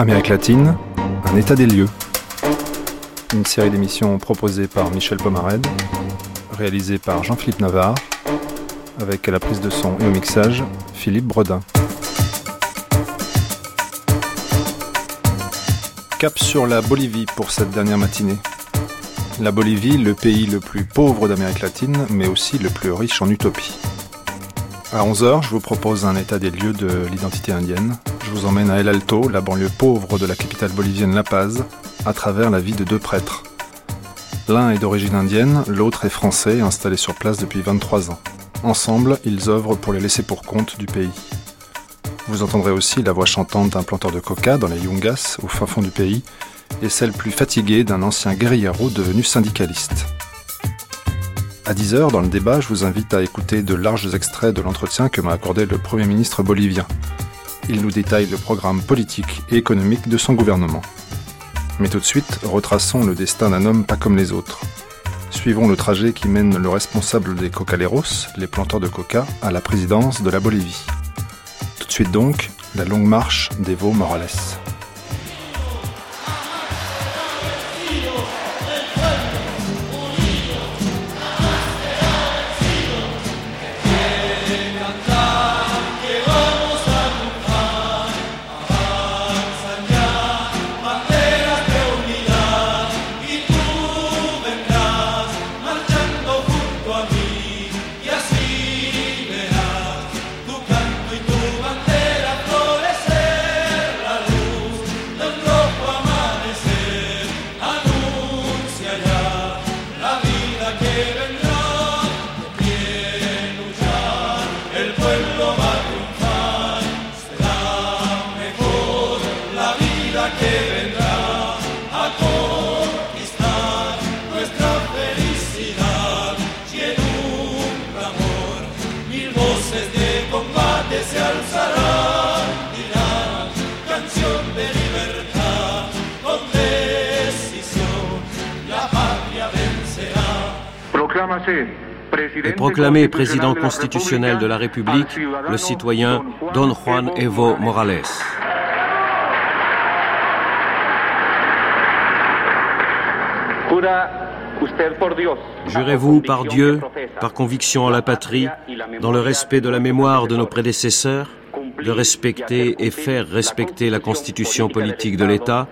Amérique latine, un état des lieux. Une série d'émissions proposée par Michel Pomarède, réalisée par Jean-Philippe Navarre, avec à la prise de son et au mixage Philippe Bredin. Cap sur la Bolivie pour cette dernière matinée. La Bolivie, le pays le plus pauvre d'Amérique latine, mais aussi le plus riche en utopie. À 11h, je vous propose un état des lieux de l'identité indienne. Je vous emmène à El Alto, la banlieue pauvre de la capitale bolivienne La Paz, à travers la vie de deux prêtres. L'un est d'origine indienne, l'autre est français, installé sur place depuis 23 ans. Ensemble, ils œuvrent pour les laisser pour compte du pays. Vous entendrez aussi la voix chantante d'un planteur de coca dans les Yungas, au fin fond du pays, et celle plus fatiguée d'un ancien guerrillero devenu syndicaliste. À 10h, dans le débat, je vous invite à écouter de larges extraits de l'entretien que m'a accordé le Premier ministre bolivien. Il nous détaille le programme politique et économique de son gouvernement. Mais tout de suite, retraçons le destin d'un homme pas comme les autres. Suivons le trajet qui mène le responsable des Cocaleros, les planteurs de coca, à la présidence de la Bolivie. Tout de suite donc, la longue marche d'Evo Morales. Est proclamé président constitutionnel de la République le citoyen Don Juan Evo Morales. Jurez-vous par Dieu, par conviction en la patrie, dans le respect de la mémoire de nos prédécesseurs, de respecter et faire respecter la constitution politique de l'État,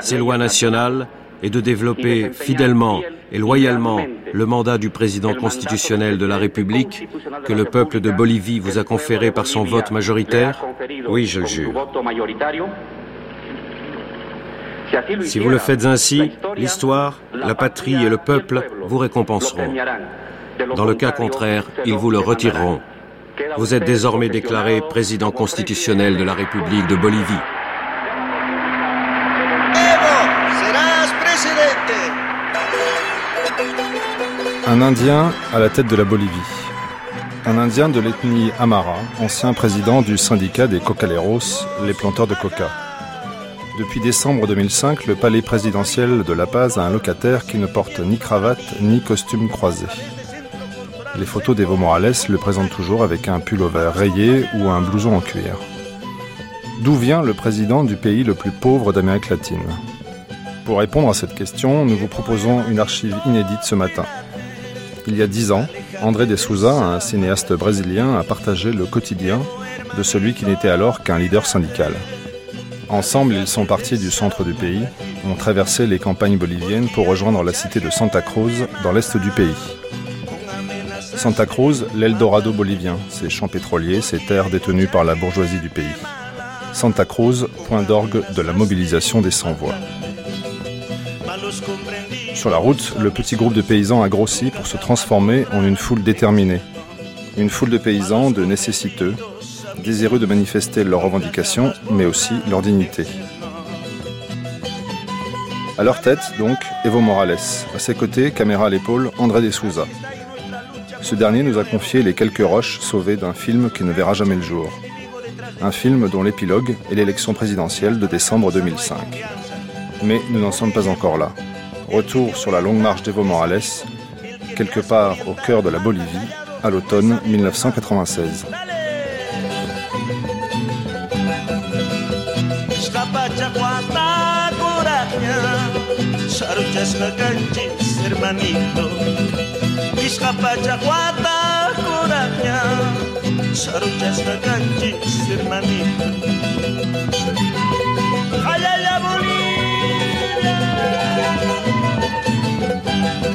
ses lois nationales, et de développer fidèlement et loyalement le mandat du président constitutionnel de la République que le peuple de Bolivie vous a conféré par son vote majoritaire Oui, je le jure. Si vous le faites ainsi, l'histoire, la patrie et le peuple vous récompenseront. Dans le cas contraire, ils vous le retireront. Vous êtes désormais déclaré président constitutionnel de la République de Bolivie. Un Indien à la tête de la Bolivie. Un Indien de l'ethnie Amara, ancien président du syndicat des Cocaleros, les planteurs de coca. Depuis décembre 2005, le palais présidentiel de La Paz a un locataire qui ne porte ni cravate ni costume croisé. Les photos d'Evo Morales le présentent toujours avec un pull vert rayé ou un blouson en cuir. D'où vient le président du pays le plus pauvre d'Amérique latine? Pour répondre à cette question, nous vous proposons une archive inédite ce matin. Il y a dix ans, André de Souza, un cinéaste brésilien, a partagé le quotidien de celui qui n'était alors qu'un leader syndical. Ensemble, ils sont partis du centre du pays, ont traversé les campagnes boliviennes pour rejoindre la cité de Santa Cruz dans l'est du pays. Santa Cruz, l'Eldorado bolivien, ses champs pétroliers, ses terres détenues par la bourgeoisie du pays. Santa Cruz, point d'orgue de la mobilisation des sans-voix. Sur la route, le petit groupe de paysans a grossi pour se transformer en une foule déterminée. Une foule de paysans, de nécessiteux, désireux de manifester leurs revendications, mais aussi leur dignité. À leur tête, donc, Evo Morales. À ses côtés, caméra à l'épaule, André de Souza. Ce dernier nous a confié les quelques roches sauvées d'un film qui ne verra jamais le jour. Un film dont l'épilogue est l'élection présidentielle de décembre 2005. Mais nous n'en sommes pas encore là. Retour sur la longue marche d'Evo Morales, quelque part au cœur de la Bolivie, à l'automne 1996.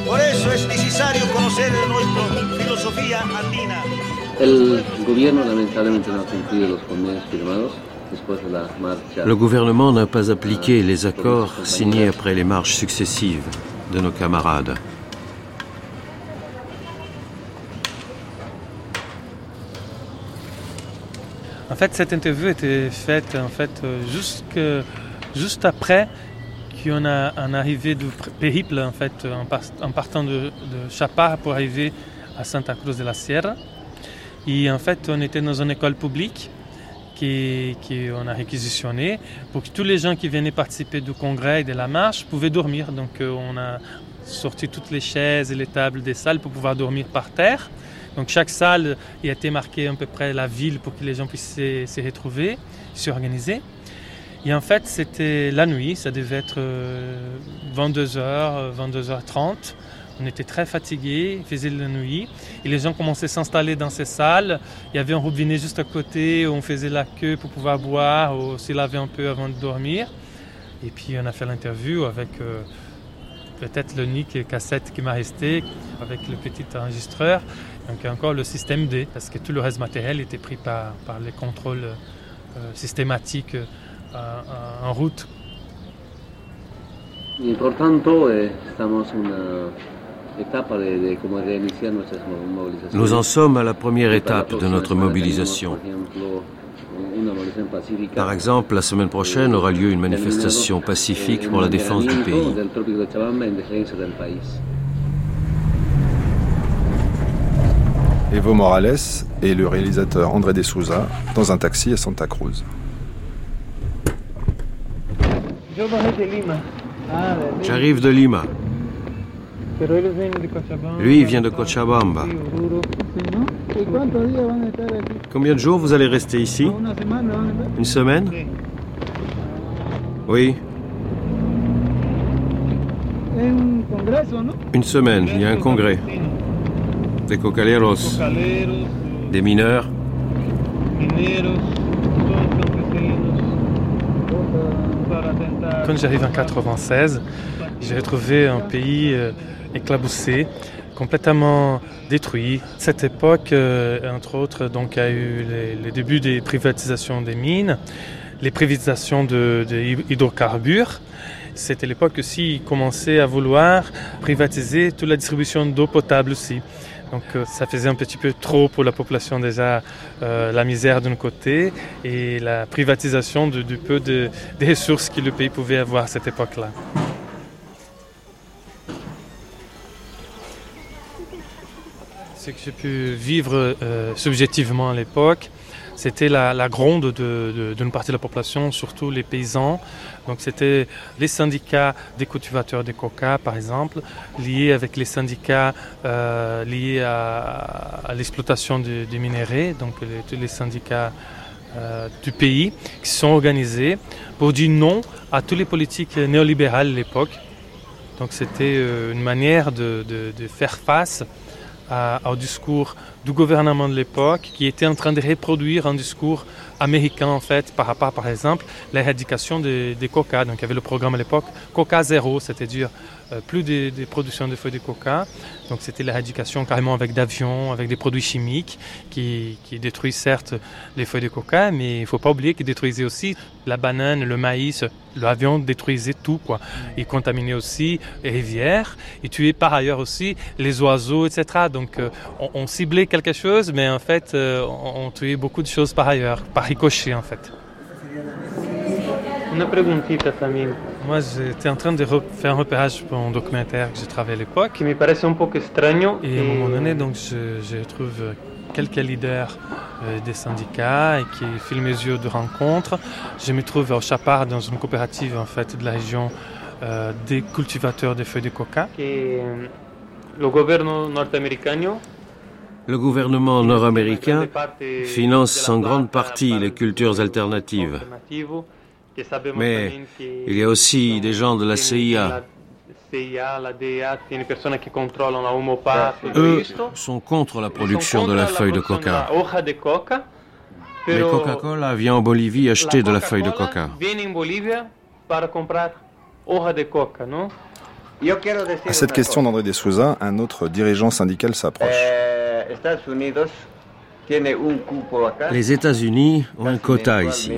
Por eso es necesario conocer nuestra filosofía andina El gobierno lamentablemente no ha cumplido los convenios firmados Le gouvernement n'a pas appliqué les accords signés après les marches successives de nos camarades. En fait, cette interview était faite en fait juste, juste après qu'on a un arrivé du périple en fait en, partant de, de Chapar pour arriver à Santa Cruz de la Sierra. Et en fait, on était dans une école publique qu'on a réquisitionné pour que tous les gens qui venaient participer du congrès et de la marche pouvaient dormir. Donc euh, on a sorti toutes les chaises et les tables des salles pour pouvoir dormir par terre. Donc chaque salle a été marquée à peu près la ville pour que les gens puissent se, retrouver, s'organiser. Et en fait, c'était la nuit, ça devait être 22h, euh, 22h30. On était très fatigués, il faisait la nuit, et les gens commençaient à s'installer dans ces salles. Il y avait un robinet juste à côté où on faisait la queue pour pouvoir boire ou se laver un peu avant de dormir. Et puis on a fait l'interview avec euh, peut-être l'unique cassette qui m'a resté, avec le petit enregistreur. Donc encore le système D, parce que tout le reste matériel était pris par, par les contrôles euh, systématiques euh, en route. Y por tanto, eh, estamos una nous en sommes à la première étape de notre mobilisation. Par exemple, la semaine prochaine aura lieu une manifestation pacifique pour la défense du pays. Evo Morales et le réalisateur André De Souza dans un taxi à Santa Cruz. J'arrive de Lima. Lui, il vient de Cochabamba. Combien de jours vous allez rester ici? Une semaine? Oui. Une semaine, il y a un congrès. Des cocaleros, des mineurs. Quand j'arrive en 96, j'ai retrouvé un pays euh, éclaboussé, complètement détruit. Cette époque, euh, entre autres, donc, a eu les, débuts des privatisations des mines, les privatisations de, hydrocarbures. C'était l'époque aussi, ils commençaient à vouloir privatiser toute la distribution d'eau potable aussi. Donc euh, ça faisait un petit peu trop pour la population déjà, euh, la misère d'un côté et la privatisation du, peu de, des ressources que le pays pouvait avoir à cette époque-là. Ce que j'ai pu vivre euh, subjectivement à l'époque, c'était la, gronde d'une partie de la population, surtout les paysans. Donc c'était les syndicats des cultivateurs de coca, par exemple, liés avec les syndicats euh, liés à, l'exploitation des minéraux, donc tous les syndicats euh, du pays, qui sont organisés pour dire non à toutes les politiques néolibérales à l'époque. Donc c'était une manière de, de faire face au discours du gouvernement de l'époque qui était en train de reproduire un discours américain en fait par rapport par exemple l'éradication des, des coca. Donc il y avait le programme à l'époque Coca Zéro, c'est-à-dire euh, plus de, production de feuilles de coca. Donc c'était l'éradication carrément avec d'avions, avec des produits chimiques qui, qui, détruisent certes les feuilles de coca, mais il ne faut pas oublier qu'ils détruisaient aussi la banane, le maïs, l'avion détruisait tout quoi. Il contaminait aussi les rivières, il tuait par ailleurs aussi les oiseaux, etc. Donc euh, on, ciblait quelque chose, mais en fait euh, on, tuait beaucoup de choses par ailleurs, ricochet en fait. Une preguntita Samir. Moi, j'étais en train de faire un repérage pour un documentaire que j'ai travaillé à l'époque. Qui me paraissait un peu extraño. Et à un moment donné, donc, je, je trouve quelques leaders euh, des syndicats et qui filment mes yeux de rencontre. Je me trouve au Chapard dans une coopérative en fait de la région euh, des cultivateurs de feuilles de coca. Euh, le gouvernement nord-américain finance en grande partie les cultures alternatives. Mais il y a aussi des gens de la CIA. Eux sont contre la production de la feuille de coca. Mais Coca-Cola vient en Bolivie acheter de la feuille de coca. À cette question d'André de Souza, un autre dirigeant syndical s'approche. Les États-Unis ont un quota ici.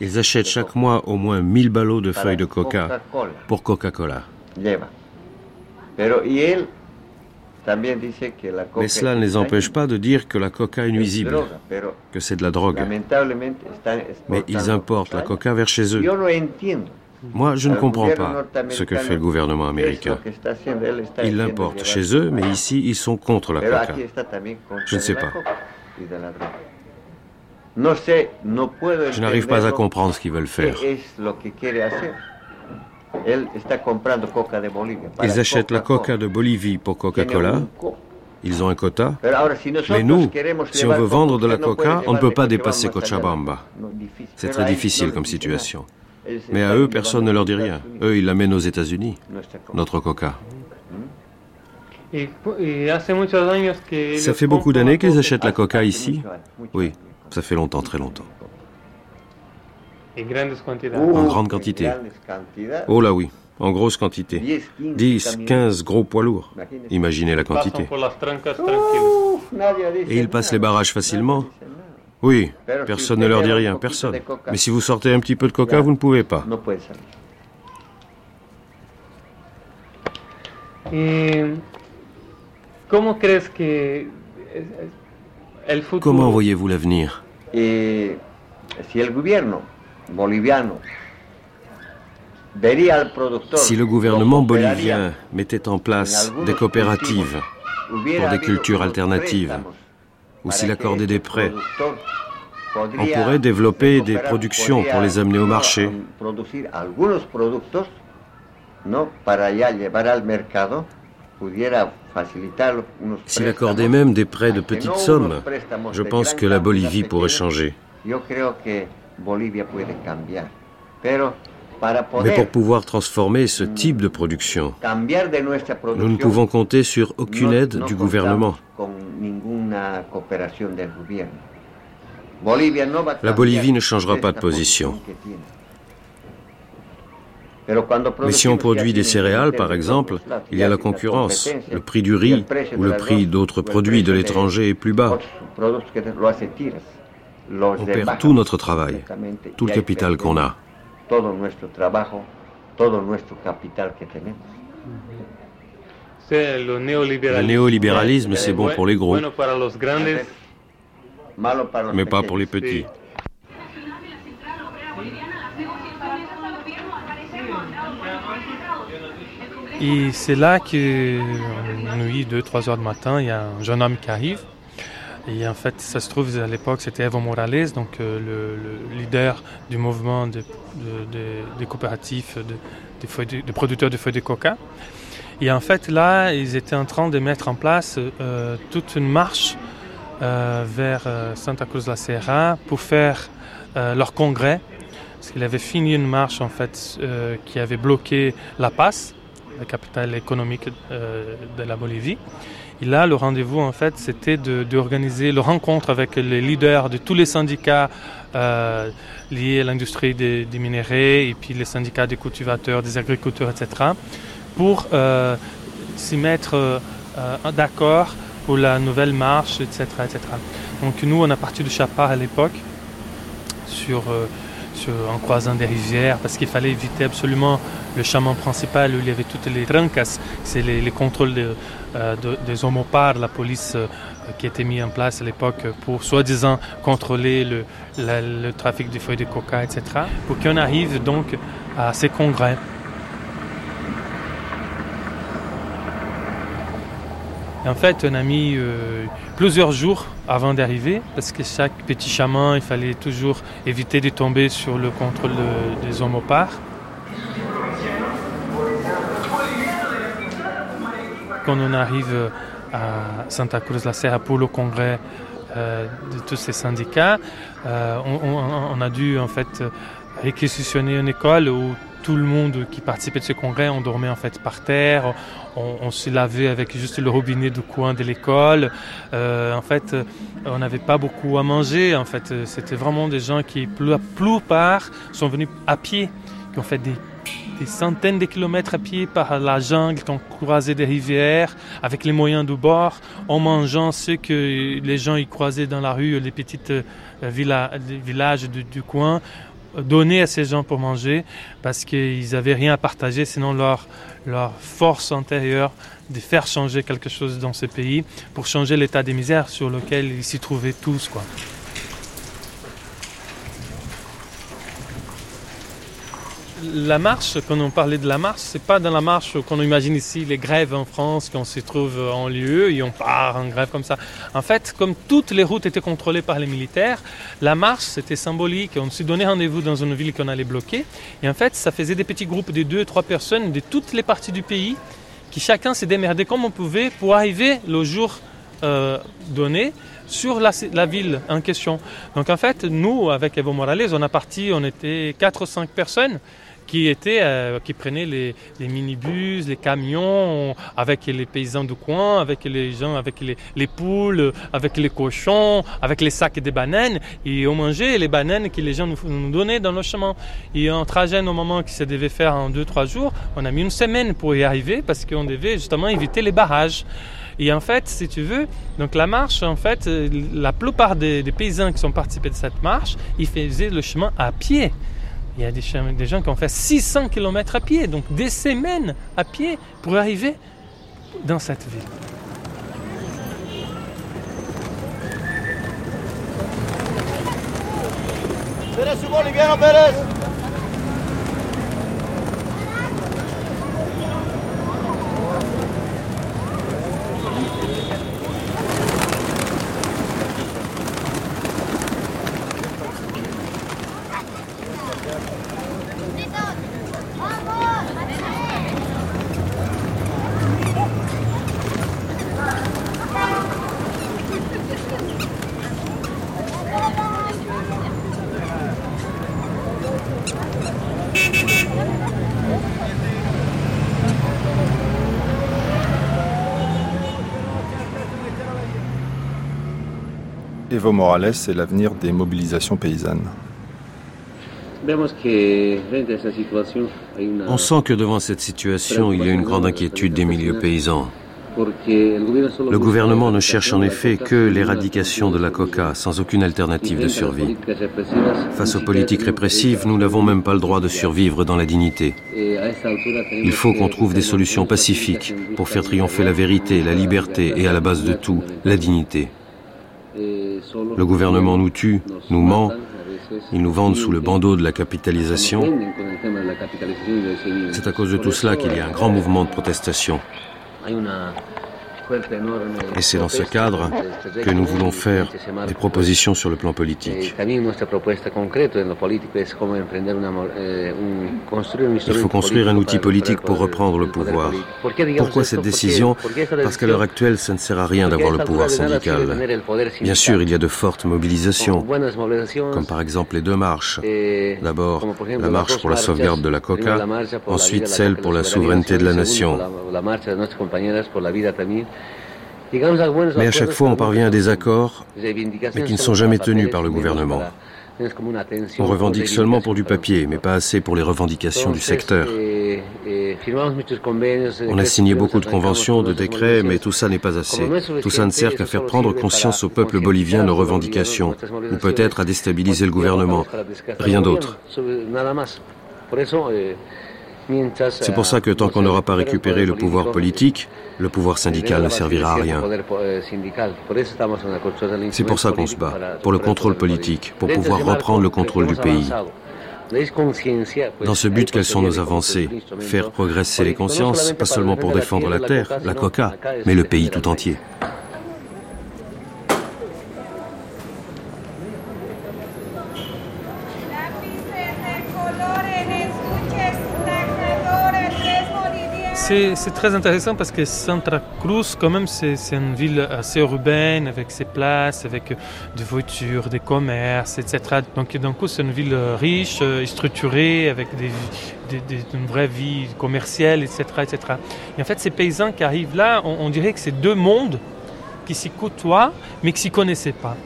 Ils achètent chaque mois au moins 1000 ballots de feuilles de coca pour Coca-Cola. Mais cela ne les empêche pas de dire que la coca est nuisible, que c'est de la drogue. Mais ils importent la coca vers chez eux. Moi, je ne comprends pas ce que fait le gouvernement américain. Ils l'importent chez eux, mais ici, ils sont contre la coca. Je ne sais pas. Je n'arrive pas à comprendre ce qu'ils veulent faire. Ils achètent la coca de Bolivie pour Coca-Cola. Ils ont un quota. Mais nous, si on veut vendre de la coca, on ne peut pas dépasser Cochabamba. C'est très difficile comme situation. Mais à eux, personne ne leur dit rien. Eux, ils l'amènent aux États-Unis, notre coca. Ça fait beaucoup d'années qu'ils achètent la coca ici Oui, ça fait longtemps, très longtemps. En grande quantité. Oh là oui, en grosse quantité. 10, 15 gros poids lourds. Imaginez la quantité. Et ils passent les barrages facilement Oui, personne ne leur dit rien, personne. Mais si vous sortez un petit peu de coca, vous ne pouvez pas. Comment voyez-vous l'avenir? Si le gouvernement bolivien mettait en place des coopératives pour des cultures alternatives, ou s'il accordait des prêts, on pourrait développer des productions pour les amener au marché. S'il accordait même des prêts de petites sommes, je pense que la Bolivie pourrait changer. Mais pour pouvoir transformer ce type de production, nous ne pouvons compter sur aucune aide du gouvernement. La Bolivie ne changera pas de position. Mais si on produit des céréales, par exemple, il y a la concurrence. Le prix du riz ou le prix d'autres produits de l'étranger est plus bas. On perd tout notre travail, tout le capital qu'on a. Le néolibéralisme, c'est bon pour les gros, mais pas pour les petits. Et c'est là que, nuit, 2-3 heures du matin, il y a un jeune homme qui arrive. Et en fait, ça se trouve, à l'époque, c'était Evo Morales, donc euh, le, leader du mouvement des coopératifs de, producteurs de feuilles de coca. Et en fait, là, ils étaient en train de mettre en place euh, toute une marche euh, vers Santa Cruz de la Sierra pour faire leur congrès. Parce qu'il avait fini une marche, en fait, qui avait bloqué La Paz, la capitale économique de la Bolivie. Et là, le rendez-vous, en fait, c'était d'organiser le rencontre avec les leaders de tous les syndicats euh, liés à l'industrie des, minéraux et puis les syndicats des cultivateurs, des agriculteurs, etc., pour euh, s'y mettre euh, d'accord pour la nouvelle marche, etc., etc. Donc nous, on a parti de Chapar à l'époque sur en croisant des rivières parce qu'il fallait éviter absolument le chemin principal où il y avait toutes les trancas, c'est les, contrôles euh, des homopares, la police euh, qui était mis en place à l'époque pour soi-disant contrôler le, trafic de feuilles de coca, etc. Pour qu'on arrive donc à ces congrès. en fait, on a mis euh, plusieurs jours avant d'arriver, parce que chaque petit chemin, il fallait toujours éviter de tomber sur le contrôle des homopares. Quand on arrive à Santa Cruz la Serra pour le congrès de tous ces syndicats. On, on, a dû en fait réquisitionner une école où tout le monde qui participait de ce congrès, on dormait en fait par terre, on, se lavait avec juste le robinet du coin de l'école. Euh, en fait, on n'avait pas beaucoup à manger. En fait, c'était vraiment des gens qui, la plupart, sont venus à pied, qui ont fait des, des centaines de kilomètres à pied par la jungle, qui ont croisé des rivières avec les moyens du bord, en mangeant ce que les gens y croisaient dans la rue, les petites euh, villages du, coin donner à ces gens pour manger parce qu'ils n'avaient rien à partager, sinon leur, force intérieure de faire changer quelque chose dans ce pays pour changer l'état des misères sur lequel ils s'y trouvaient tous. La marche, quand on parlait de la marche, c'est pas dans la marche qu'on imagine ici les grèves en France, qu'on se trouve en lieu et on part en grève comme ça. En fait, comme toutes les routes étaient contrôlées par les militaires, la marche c'était symbolique. On s'est donné rendez-vous dans une ville qu'on allait bloquer et en fait, ça faisait des petits groupes de deux, trois personnes de toutes les parties du pays qui chacun s'est démerdé comme on pouvait pour arriver le jour euh, donné sur la, la, ville en question. Donc en fait, nous, avec Evo Morales, on a parti, on était quatre ou cinq personnes qui, était, euh, qui prenait les, minibus, les camions, avec les paysans du coin, avec les gens, avec les, les, poules, avec les cochons, avec les sacs de bananes. Et on mangeait les bananes que les gens nous, donnaient dans le chemin. Et un trajet, au moment qui se devait faire en deux, trois jours, on a mis une semaine pour y arriver parce qu'on devait justement éviter les barrages. Et en fait, si tu veux, donc la marche, en fait, la plupart des, des paysans qui sont participés de cette marche, ils faisaient le chemin à pied. Il y a des, gens qui ont fait 600 km à pied, donc des semaines à pied pour arriver dans cette ville. Evo Morales et l'avenir des mobilisations paysannes. On sent que devant cette situation, il y a une grande inquiétude des milieux paysans. Le gouvernement ne cherche en effet que l'éradication de la coca sans aucune alternative de survie. Face aux politiques répressives, nous n'avons même pas le droit de survivre dans la dignité. Il faut qu'on trouve des solutions pacifiques pour faire triompher la vérité, la liberté et à la base de tout, la dignité. Le gouvernement nous tue, nous ment, ils nous vendent sous le bandeau de la capitalisation. C'est à cause de tout cela qu'il y a un grand mouvement de protestation. Et c'est dans ce cadre que nous voulons faire des propositions sur le plan politique. Il faut construire un outil politique pour reprendre le pouvoir. Pourquoi cette décision? Parce qu'à l'heure actuelle, ça ne sert à rien d'avoir le pouvoir syndical. Bien sûr, il y a de fortes mobilisations, comme par exemple les deux marches. D'abord, la marche pour la sauvegarde de la coca, ensuite celle pour la souveraineté de la nation. Mais à chaque fois, on parvient à des accords, mais qui ne sont jamais tenus par le gouvernement. On revendique seulement pour du papier, mais pas assez pour les revendications du secteur. On a signé beaucoup de conventions, de décrets, mais tout ça n'est pas assez. Tout ça ne sert qu'à faire prendre conscience au peuple bolivien nos revendications, ou peut-être à déstabiliser le gouvernement. Rien d'autre. C'est pour ça que tant qu'on n'aura pas récupéré le pouvoir politique, le pouvoir syndical ne servira à rien. C'est pour ça qu'on se bat, pour le contrôle politique, pour pouvoir reprendre le contrôle du pays. Dans ce but, quelles sont nos avancées Faire progresser les consciences, pas seulement pour défendre la terre, la coca, mais le pays tout entier. C'est très intéressant parce que Santa Cruz, quand même, c'est une ville assez urbaine, avec ses places, avec des voitures, des commerces, etc. Donc, d'un coup, c'est une ville riche, euh, structurée, avec une vraie vie commerciale, etc., etc. Et en fait, ces paysans qui arrivent là, on, dirait que c'est deux mondes qui s'y côtoient, mais qui ne s'y connaissaient pas.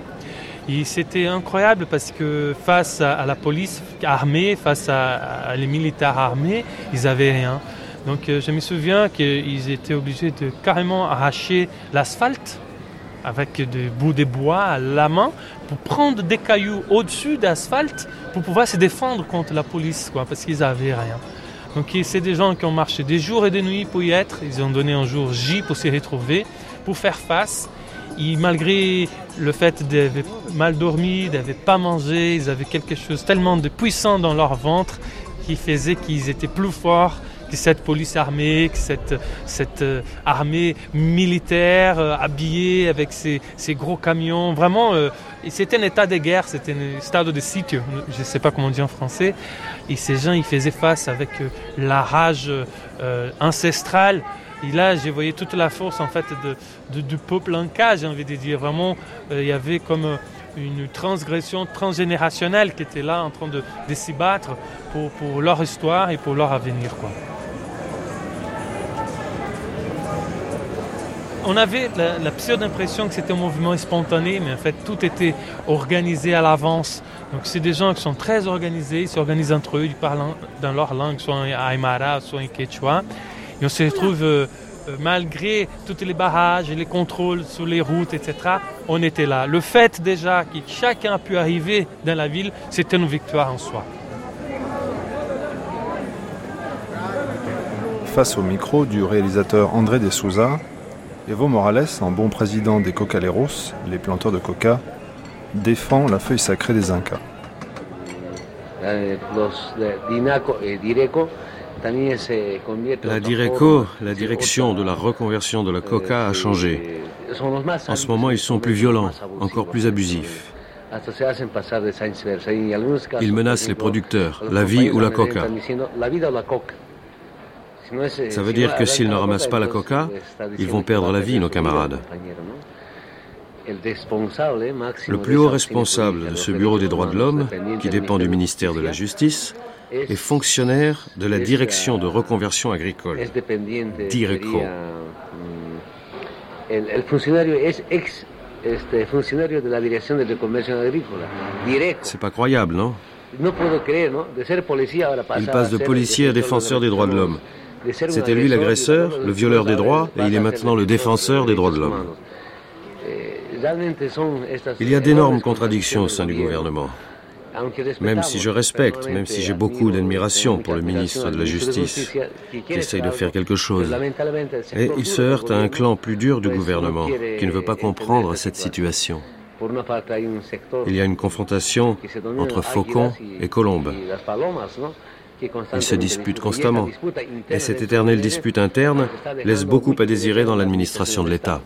Et c'était incroyable parce que face à, la police armée, face à, à les militaires armés, ils n'avaient rien. Donc euh, je me souviens qu'ils étaient obligés de carrément arracher l'asphalte avec des bouts de bois à la main pour prendre des cailloux au-dessus d'asphalte pour pouvoir se défendre contre la police, parce qu'ils n'avaient rien. Donc c'est des gens qui ont marché des jours et des nuits pour y être. Ils ont donné un jour J pour s'y retrouver, pour faire face. Et malgré le fait d'avoir mal dormi, d'avoir pas mangé, ils avaient quelque chose tellement de puissant dans leur ventre qui faisait qu'ils étaient plus forts que cette police armée, que cette, cette euh, armée militaire euh, habillée avec ses, gros camions. Vraiment, euh, c'était un état de guerre, c'était un stade de sitio, je ne sais pas comment on dit en français. Et ces gens, ils faisaient face avec la rage ancestrale. Et là, j'ai voyé toute la force en fait de, du peuple en cas, j'ai envie de dire. Vraiment, il y avait comme une transgression transgénérationnelle qui était là en train de, de s'y battre pour, pour, leur histoire et pour leur avenir. On avait la, la pseudo-impression que c'était un mouvement spontané, mais en fait tout était organisé à l'avance. Donc c'est des gens qui sont très organisés, ils s'organisent entre eux, ils parlent dans leur langue, soit en Aymara, soit en Quechua. Et on se retrouve, euh, euh, malgré tous les barrages et les contrôles sur les routes, etc., on était là. Le fait déjà que chacun a pu arriver dans la ville, c'était une victoire en soi. Face au micro du réalisateur André De Souza, Evo Morales, en bon président des Cocaleros, les planteurs de coca, défend la feuille sacrée des Incas. La Direco, la direction de la reconversion de la coca, a changé. En ce moment, ils sont plus violents, encore plus abusifs. Ils menacent les producteurs, la vie ou la coca. Ça veut dire que s'ils ne ramassent pas la coca, ils vont perdre la vie, nos camarades. Le plus haut responsable de ce Bureau des droits de l'homme, qui dépend du ministère de la Justice, est fonctionnaire de la direction de reconversion agricole, DIRECO. C'est pas croyable, non? Il passe de policier à défenseur des droits de l'homme. C'était lui l'agresseur, le violeur des droits, et il est maintenant le défenseur des droits de l'homme. Il y a d'énormes contradictions au sein du gouvernement. Même si je respecte, même si j'ai beaucoup d'admiration pour le ministre de la Justice, qui essaye de faire quelque chose, et il se heurte à un clan plus dur du gouvernement, qui ne veut pas comprendre cette situation. Il y a une confrontation entre faucons et colombes. Ils se disputent constamment. Et cette éternelle dispute interne laisse beaucoup à désirer dans l'administration de l'État.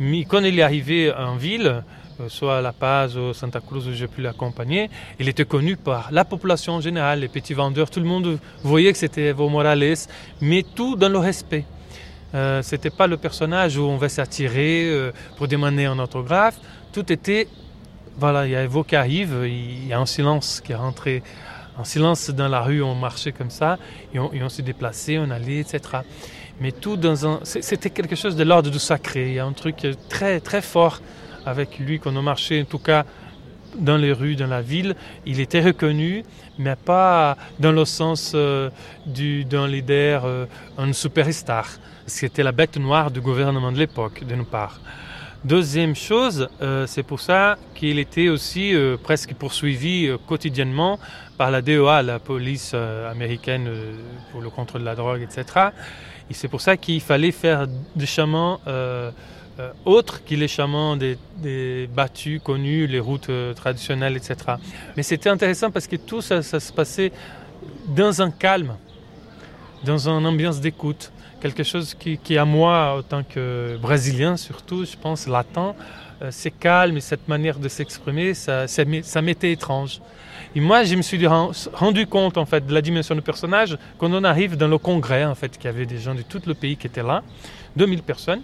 Mais quand il est arrivé en ville, euh, soit à La Paz ou Santa Cruz où j'ai pu l'accompagner, il était connu par la population en général, les petits vendeurs, tout le monde voyait que c'était Evo Morales, mais tout dans le respect. Euh, c'était pas le personnage où on va s'attirer euh, pour demander un autographe. Tout était, voilà, il y a Evo qui arrive, il y a un silence qui est rentré en silence dans la rue, on marchait comme ça, et on, s'est déplacé, on allait, etc. Mais tout dans un... C'était quelque chose de l'ordre du sacré. Il y a un truc très, très fort avec lui qu'on a marché, en tout cas dans les rues, dans la ville. Il était reconnu, mais pas dans le sens euh, d'un leader, euh, un superstar. C'était la bête noire du gouvernement de l'époque, de nos part. Deuxième chose, euh, c'est pour ça qu'il était aussi euh, presque poursuivi quotidiennement par la DEA, la police américaine pour le contrôle de la drogue, etc. Et c'est pour ça qu'il fallait faire des chemins autres que les chemins des, des, battus connus, les routes traditionnelles, etc. Mais c'était intéressant parce que tout ça, se passait dans un calme, dans une ambiance d'écoute quelque chose qui, à moi, en tant que Brésilien surtout, je pense, latin, euh, c'est calme et cette manière de s'exprimer, ça, ça m'était étrange. Et moi, je me suis ren- rendu compte en fait de la dimension du personnage quand on arrive dans le congrès en fait, qu'il y avait des gens de tout le pays qui étaient là, 2000 personnes,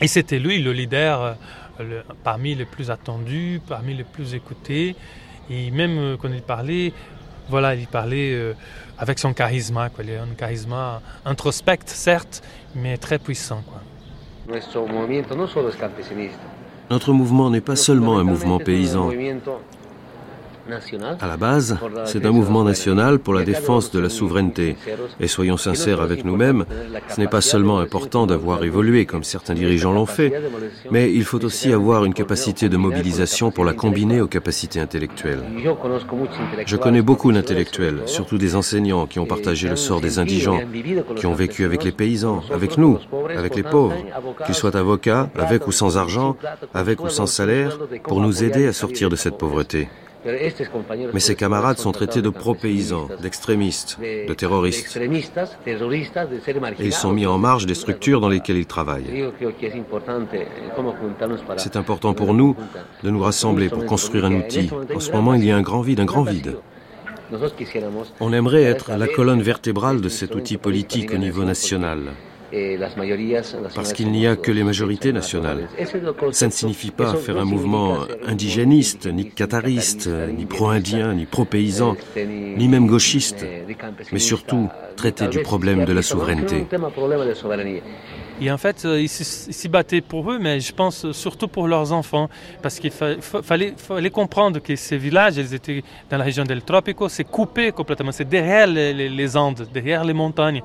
et c'était lui le leader euh, le- parmi les plus attendus, parmi les plus écoutés, et même euh, quand il parlait, voilà, il parlait euh, avec son charisme, quoi. Il a un charisme introspect certes, mais très puissant, quoi. Notre mouvement n'est pas seulement un mouvement paysan. À la base, c'est un mouvement national pour la défense de la souveraineté. Et soyons sincères avec nous-mêmes, ce n'est pas seulement important d'avoir évolué comme certains dirigeants l'ont fait, mais il faut aussi avoir une capacité de mobilisation pour la combiner aux capacités intellectuelles. Je connais beaucoup d'intellectuels, surtout des enseignants qui ont partagé le sort des indigents, qui ont vécu avec les paysans, avec nous, avec les pauvres, qu'ils soient avocats, avec ou sans argent, avec ou sans salaire, pour nous aider à sortir de cette pauvreté. Mais ces camarades sont traités de pro-paysans, d'extrémistes, de terroristes. Et ils sont mis en marge des structures dans lesquelles ils travaillent. C'est important pour nous de nous rassembler pour construire un outil. En ce moment, il y a un grand vide, un grand vide. On aimerait être la colonne vertébrale de cet outil politique au niveau national. Parce qu'il n'y a que les majorités nationales. Ça ne signifie pas faire un mouvement indigéniste, ni qatariste, ni pro-indien, ni pro-paysan, ni même gauchiste, mais surtout traiter du problème de la souveraineté. Et en fait, euh, ils s'y battaient pour eux, mais je pense surtout pour leurs enfants, parce qu'il fa- fa- fallait, fallait comprendre que ces villages, ils étaient dans la région del Tropico, c'est coupé complètement, c'est derrière les, les- les Andes, derrière les montagnes.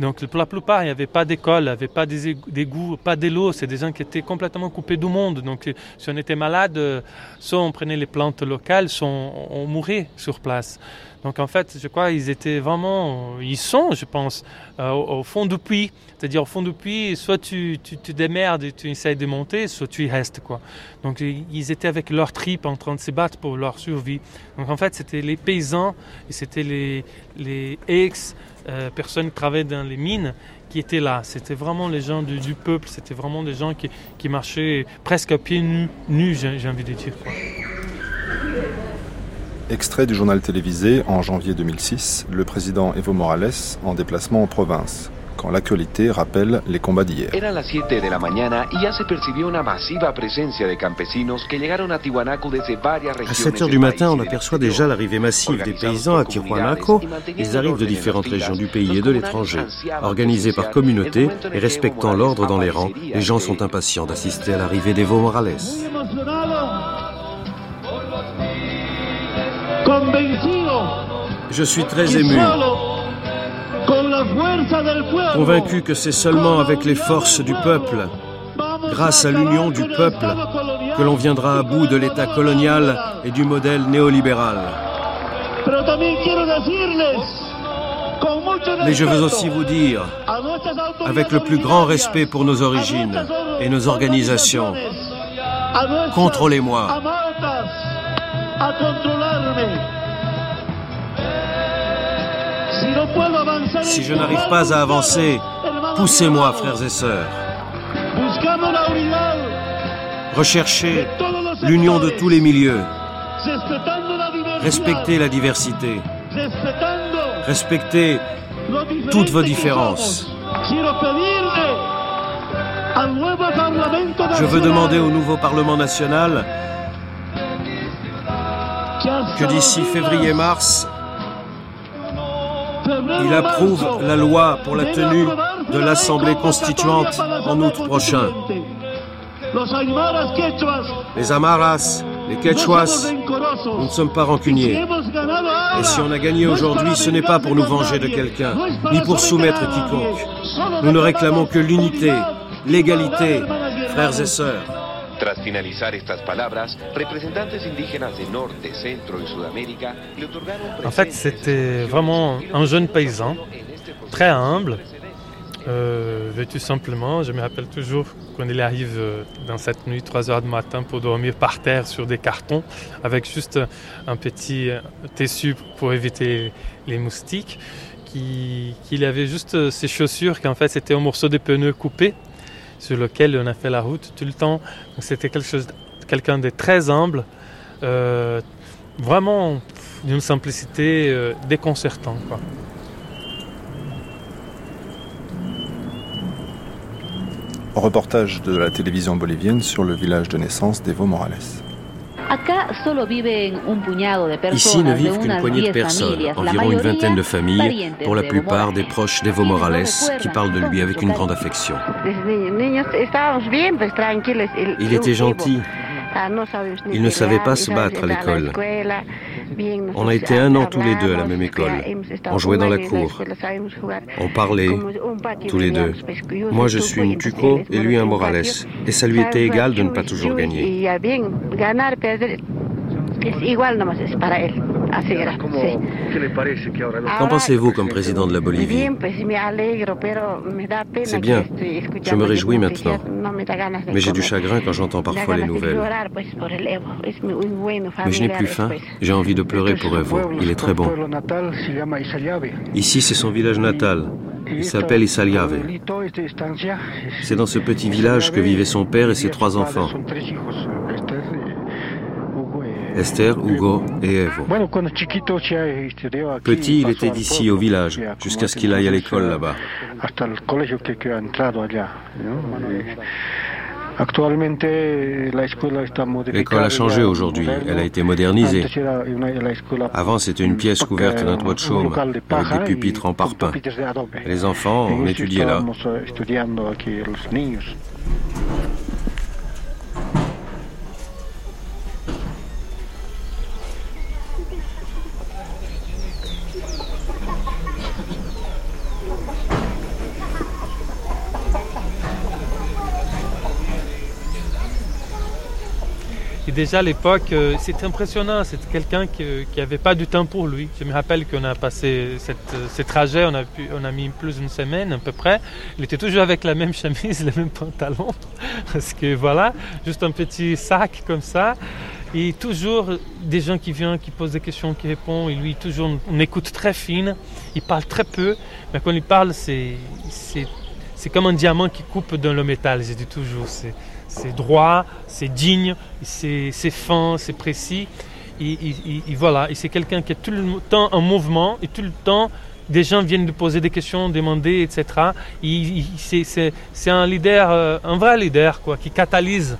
Donc pour la plupart, il n'y avait pas d'école, il n'y avait pas d'égouts, pas d'eau, c'est des gens qui étaient complètement coupés du monde. Donc euh, si on était malade, euh, soit on prenait les plantes locales, soit on, on mourait sur place. Donc en fait, je crois qu'ils étaient vraiment, ils sont, je pense, euh, au, fond du puits. C'est-à-dire au fond du puits, soit tu, tu te démerdes et tu essayes de monter, soit tu y restes. Quoi. Donc ils étaient avec leurs tripes en train de se battre pour leur survie. Donc en fait, c'était les paysans et c'était les, les ex euh, qui travaillaient dans les mines qui étaient là. C'était vraiment les gens du, du peuple, c'était vraiment des gens qui, qui marchaient presque à pieds nus, nus j'ai envie de dire. quoi. Extrait du journal télévisé en janvier 2006, le président Evo Morales en déplacement en province, quand l'actualité rappelle les combats d'hier. Eran las 7 de la mañana y ya se percibió una masiva presencia de campesinos que llegaron a Tiwanaku desde varias À regiones 7 heures du matin, on aperçoit déjà l'arrivée massive des paysans à Tijuanaco. Ils arrivent de différentes régions du pays et de l'étranger. Organisés par communauté et respectant l'ordre dans les rangs, les gens sont impatients d'assister à l'arrivée d'Evo Morales. Je suis très ému, convaincu que c'est seulement avec les forces du peuple, grâce à l'union du peuple, que l'on viendra à bout de l'État colonial et du modèle néolibéral. Mais je veux aussi vous dire, avec le plus grand respect pour nos origines et nos organisations, contrôlez-moi. Si je n'arrive pas à avancer, poussez-moi, frères et sœurs. Recherchez l'union de tous les milieux. Respectez la diversité. Respectez toutes vos différences. Je veux demander au nouveau Parlement national que d'ici février-mars, il approuve la loi pour la tenue de l'Assemblée constituante en août prochain. Les Amaras, les Quechuas, nous ne sommes pas rancuniers. Et si on a gagné aujourd'hui, ce n'est pas pour nous venger de quelqu'un, ni pour soumettre quiconque. Nous ne réclamons que l'unité, l'égalité, frères et sœurs. Finalizar estas palabras, representantes indígenas de Norte, Centro y Sudamérica le En fait, c'était vraiment un jeune paysan, très humble, euh, vêtu simplement. Je me rappelle toujours quand il arrive euh, dans cette nuit, 3 heures du matin, pour dormir par terre sur des cartons, avec juste un petit euh, tissu pour éviter les moustiques, qu'il avait juste ses chaussures, qu'en fait c'était un morceau de pneu coupé sur lequel on a fait la route tout le temps. C'était quelqu'un de très humble, euh, vraiment d'une simplicité euh, déconcertante. Reportage de la télévision bolivienne sur le village de naissance d'Evo Morales. Ici ne vivent qu'une poignée de personnes, environ une vingtaine de familles, pour la plupart des proches d'Evo Morales, qui parlent de lui avec une grande affection. Il était gentil. Il ne savait pas se battre à l'école. On a été un an tous les deux à la même école. On jouait dans la cour. On parlait, tous les deux. Moi, je suis une Tuco et lui un Morales. Et ça lui était égal de ne pas toujours gagner. Qu'en pensez-vous comme président de la Bolivie? C'est bien. Je me réjouis maintenant. Mais j'ai du chagrin quand j'entends parfois les nouvelles. Mais je n'ai plus faim. J'ai envie de pleurer pour Evo. Il est très bon. Ici, c'est son village natal. Il s'appelle Isaliave. C'est dans ce petit village que vivaient son père et ses trois enfants. Esther, Hugo et Evo. Petit, il était d'ici au village, jusqu'à ce qu'il aille à l'école là-bas. L'école a changé aujourd'hui, elle a été modernisée. Avant, c'était une pièce couverte d'un toit de chaume, avec des pupitres en parpaing. Les enfants, on étudiait là. Déjà à l'époque, euh, c'était impressionnant. C'était quelqu'un qui n'avait pas du temps pour lui. Je me rappelle qu'on a passé cette, euh, ce trajet, on a, on mis plus d'une semaine à peu près. Il était toujours avec la même chemise, les mêmes pantalons. Parce que voilà, juste un petit sac comme ça. Et toujours des gens qui viennent, qui posent des questions, qui répondent. Et lui, toujours une écoute très fine. Il parle très peu. Mais quand il parle, c'est, c'est, comme un diamant qui coupe dans le métal. Je dis toujours. C'est, c'est droit, c'est digne, c'est fin, c'est précis. Et, voilà, et c'est quelqu'un qui est tout le temps en mouvement et tout le temps des gens viennent lui poser des questions, demander, etc. C'est un leader, euh, un vrai leader, quoi, qui catalyse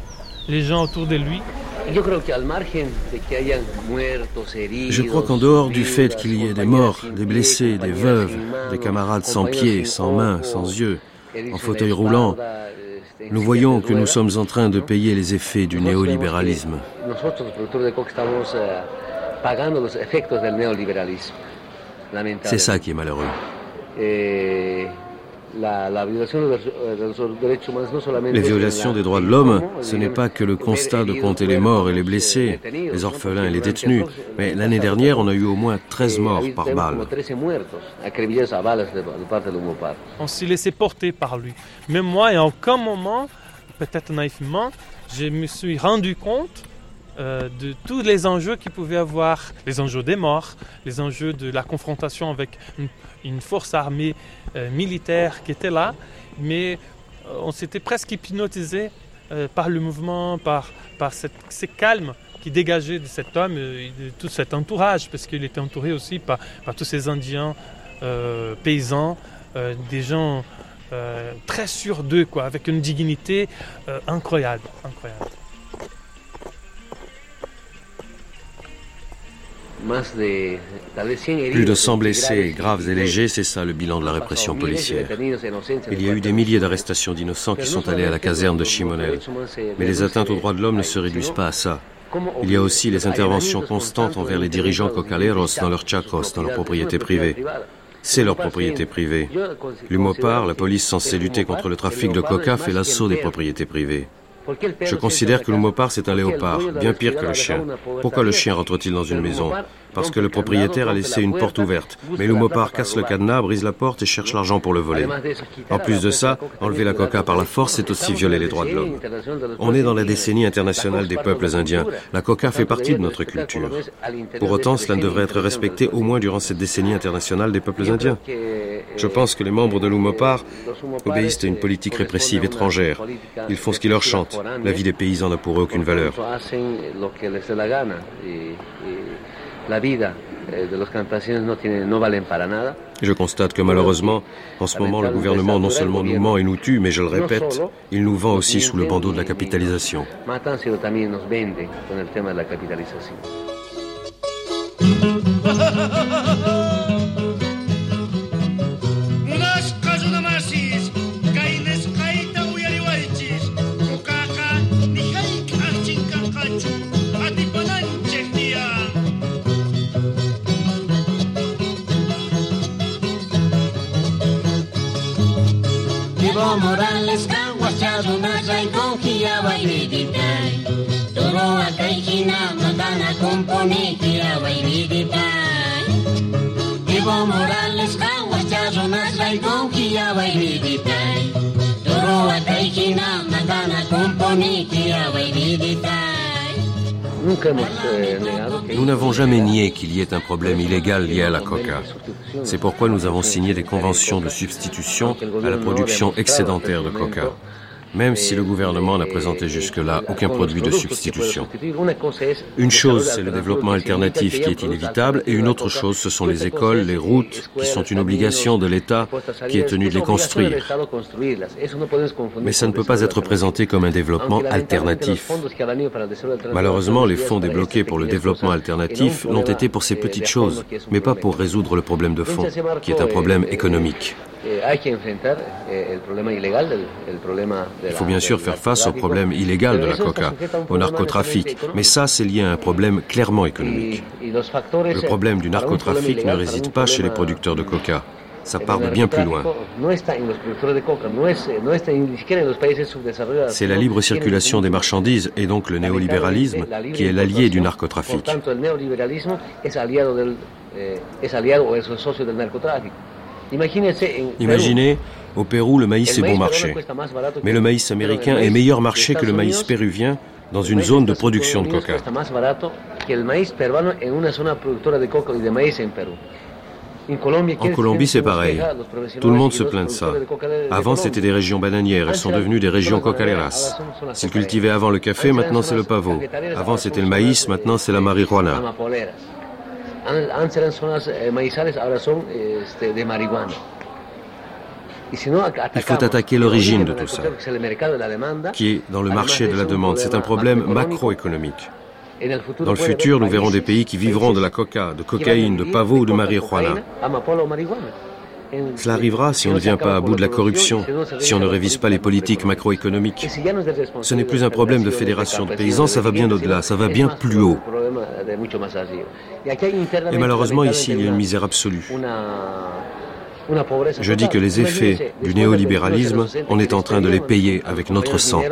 les gens autour de lui. Je crois qu'en dehors du fait qu'il y ait des morts, des blessés, des veuves, des camarades sans pieds, sans mains, sans yeux, en fauteuil roulant, nous voyons que nous sommes en train de payer les effets du néolibéralisme. C'est ça qui est malheureux. Les violations des droits de l'homme, ce n'est pas que le constat de compter les morts et les blessés, les orphelins et les détenus, mais l'année dernière, on a eu au moins 13 morts par balle. On s'est laissé porter par lui. Même moi, et en aucun moment, peut-être naïvement, je me suis rendu compte euh, de tous les enjeux qu'il pouvait avoir, les enjeux des morts, les enjeux de la confrontation avec une, force armée euh, militaire qui était là, mais euh, on s'était presque hypnotisé par le mouvement, par, par cette, ce calme qui dégageait de cet homme et de tout cet entourage, parce qu'il était entouré aussi par, par tous ces Indiens paysans, des gens très sûrs d'eux, quoi, avec une dignité incroyable, incroyable. Plus de 100 blessés, graves et légers, c'est ça le bilan de la répression policière. Il y a eu des milliers d'arrestations d'innocents qui sont allés à la caserne de Chimonel. Mais les atteintes aux droits de l'homme ne se réduisent pas à ça. Il y a aussi les interventions constantes envers les dirigeants cocaleros dans leurs chacos, dans leur propriété privée. C'est leur propriété privée. L'UMOPAR, la police censée lutter contre le trafic de coca, fait l'assaut des propriétés privées. Je considère que le c'est un léopard, bien pire que le chien. Pourquoi le chien rentre-t-il dans une maison Parce que le propriétaire a laissé une porte ouverte. Mais le casse le cadenas, brise la porte et cherche l'argent pour le voler. En plus de ça, enlever la coca par la force, c'est aussi violer les droits de l'homme. On est dans la décennie internationale des peuples indiens. La coca fait partie de notre culture. Pour autant, cela devrait être respecté au moins durant cette décennie internationale des peuples indiens. Je pense que les membres de l'Umopar obéissent à une politique répressive étrangère. Ils font ce qui leur chante. La vie des paysans n'a pour eux aucune valeur. Je constate que malheureusement, en ce moment, le gouvernement non seulement nous ment et nous tue, mais je le répète, il nous vend aussi sous le bandeau de la capitalisation. Duro Morales, Kawasha, Dunaya, Gokia, Bailiditai. Duro Akaikina, Matana, Componikia, Bailiditai. Evo Morales, Kawasha, Dunaya, Gokia, Bailiditai. Duro Akaikina, Matana, Componikia, Bailiditai. Nous n'avons jamais nié qu'il y ait un problème illégal lié à la coca. C'est pourquoi nous avons signé des conventions de substitution à la production excédentaire de coca même si le gouvernement n'a présenté jusque-là aucun produit de substitution. Une chose, c'est le développement alternatif qui est inévitable, et une autre chose, ce sont les écoles, les routes, qui sont une obligation de l'État qui est tenu de les construire. Mais ça ne peut pas être présenté comme un développement alternatif. Malheureusement, les fonds débloqués pour le développement alternatif l'ont été pour ces petites choses, mais pas pour résoudre le problème de fond, qui est un problème économique. Il faut bien sûr faire face au problème illégal de la coca, au narcotrafic, mais ça c'est lié à un problème clairement économique. Le problème du narcotrafic ne réside pas chez les producteurs de coca. Ça part de bien plus loin. C'est la libre circulation des marchandises et donc le néolibéralisme qui est l'allié du narcotrafic. Imaginez, au Pérou, le maïs est bon marché. Mais le maïs américain est meilleur marché que le maïs péruvien dans une zone de production de coca. En Colombie, c'est pareil. Tout le monde se plaint de ça. Avant, c'était des régions bananières. Elles sont devenues des régions cocaleras. S'ils cultivaient avant le café, maintenant c'est le pavot. Avant, c'était le maïs, maintenant c'est la marijuana. Il faut attaquer l'origine de tout ça, qui est dans le marché de la demande. C'est un problème macroéconomique. Dans le futur, nous verrons des pays qui vivront de la coca, de cocaïne, de pavot ou de marijuana. Cela arrivera si on ne vient pas à bout de la corruption, si on ne révise pas les politiques macroéconomiques. Ce n'est plus un problème de fédération de paysans, ça va bien au-delà, ça va bien plus haut. Et malheureusement, ici, il y a une misère absolue. Je dis que les effets du néolibéralisme, on est en train de les payer avec notre sang.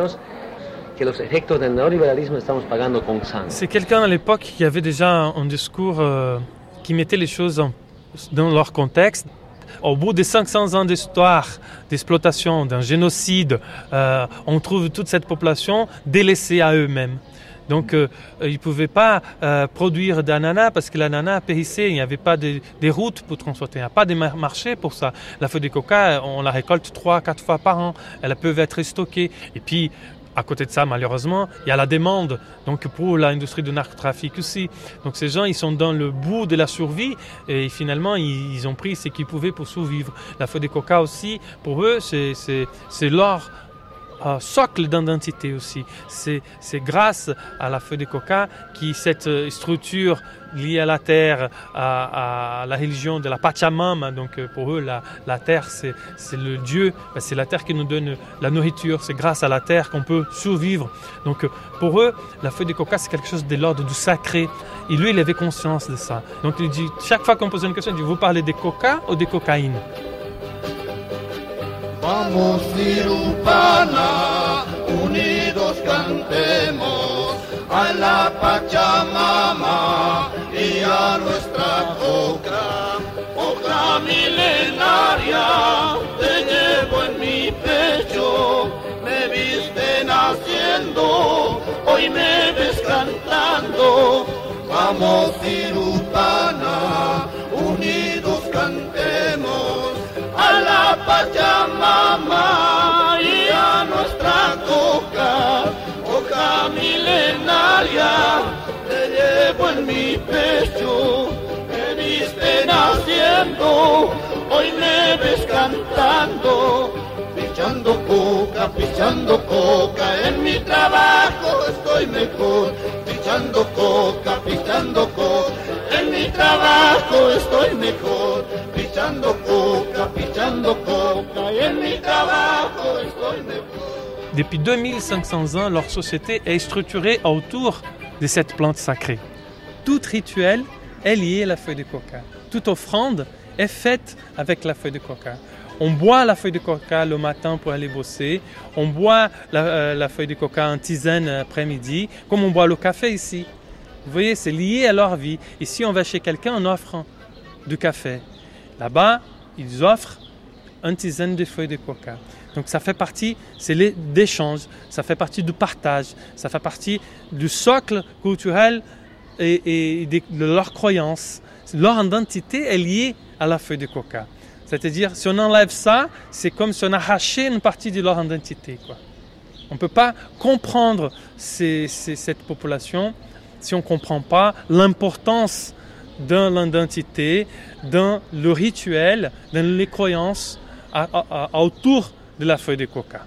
C'est quelqu'un à l'époque qui avait déjà un discours euh, qui mettait les choses dans leur contexte. Au bout de 500 ans d'histoire, d'exploitation, d'un génocide, euh, on trouve toute cette population délaissée à eux-mêmes. Donc, euh, ils ne pouvaient pas euh, produire d'ananas parce que l'ananas périssait. Il n'y avait pas de, des routes pour transporter. Il n'y a pas de marché pour ça. La feuille de coca, on la récolte trois, quatre fois par an. Elle peut être stockée. Et puis, à côté de ça, malheureusement, il y a la demande. Donc pour l'industrie du narcotrafic aussi. Donc ces gens, ils sont dans le bout de la survie et finalement, ils, ont pris ce qu'ils pouvaient pour survivre. La feuille de coca aussi, pour eux, c'est l'or socle d'identité aussi. C'est grâce à la feuille de coca qui cette euh, structure liée à la terre, à, la religion de la Pachamama, donc euh, pour eux la, la terre c'est le Dieu, ben, c'est la terre qui nous donne la nourriture, c'est grâce à la terre qu'on peut survivre. Donc euh, pour eux, la feuille de coca c'est quelque chose de l'ordre du sacré. Et lui, il avait conscience de ça. Donc il dit, chaque fois qu'on pose une question, il dit, vous parlez des coca ou des cocaïnes Vamos cirupana, unidos cantemos a la Pachamama y a nuestra ocra, ocra milenaria, te llevo en mi pecho, me viste naciendo, hoy me ves cantando, vamos cirupana Pachamama y a nuestra coca, coca milenaria, te llevo en mi pecho, me viste naciendo, hoy me ves cantando, pichando coca, pichando coca, en mi trabajo estoy mejor, pichando coca, pichando coca, en mi trabajo estoy mejor, pichando coca, pichando coca, Depuis 2500 ans, leur société est structurée autour de cette plante sacrée. Tout rituel est lié à la feuille de coca. Toute offrande est faite avec la feuille de coca. On boit la feuille de coca le matin pour aller bosser. On boit la, euh, feuille de coca en tisane après-midi, comme on boit le café ici. Vous voyez, c'est lié à leur vie. Ici, on va chez quelqu'un en offrant du café. Là-bas, ils offrent une tisane de feuilles de coca. Donc ça fait partie, c'est l'échange, ça fait partie du partage, ça fait partie du socle culturel et, de, de leur croyance. Leur identité est liée à la feuille de coca. C'est-à-dire, si on enlève ça, c'est comme si on arrachait une partie de leur identité. On ne peut pas comprendre cette population si on ne comprend pas l'importance de l'identité, dans le rituel, dans les croyances à- à- à- autour de la feuille de coca.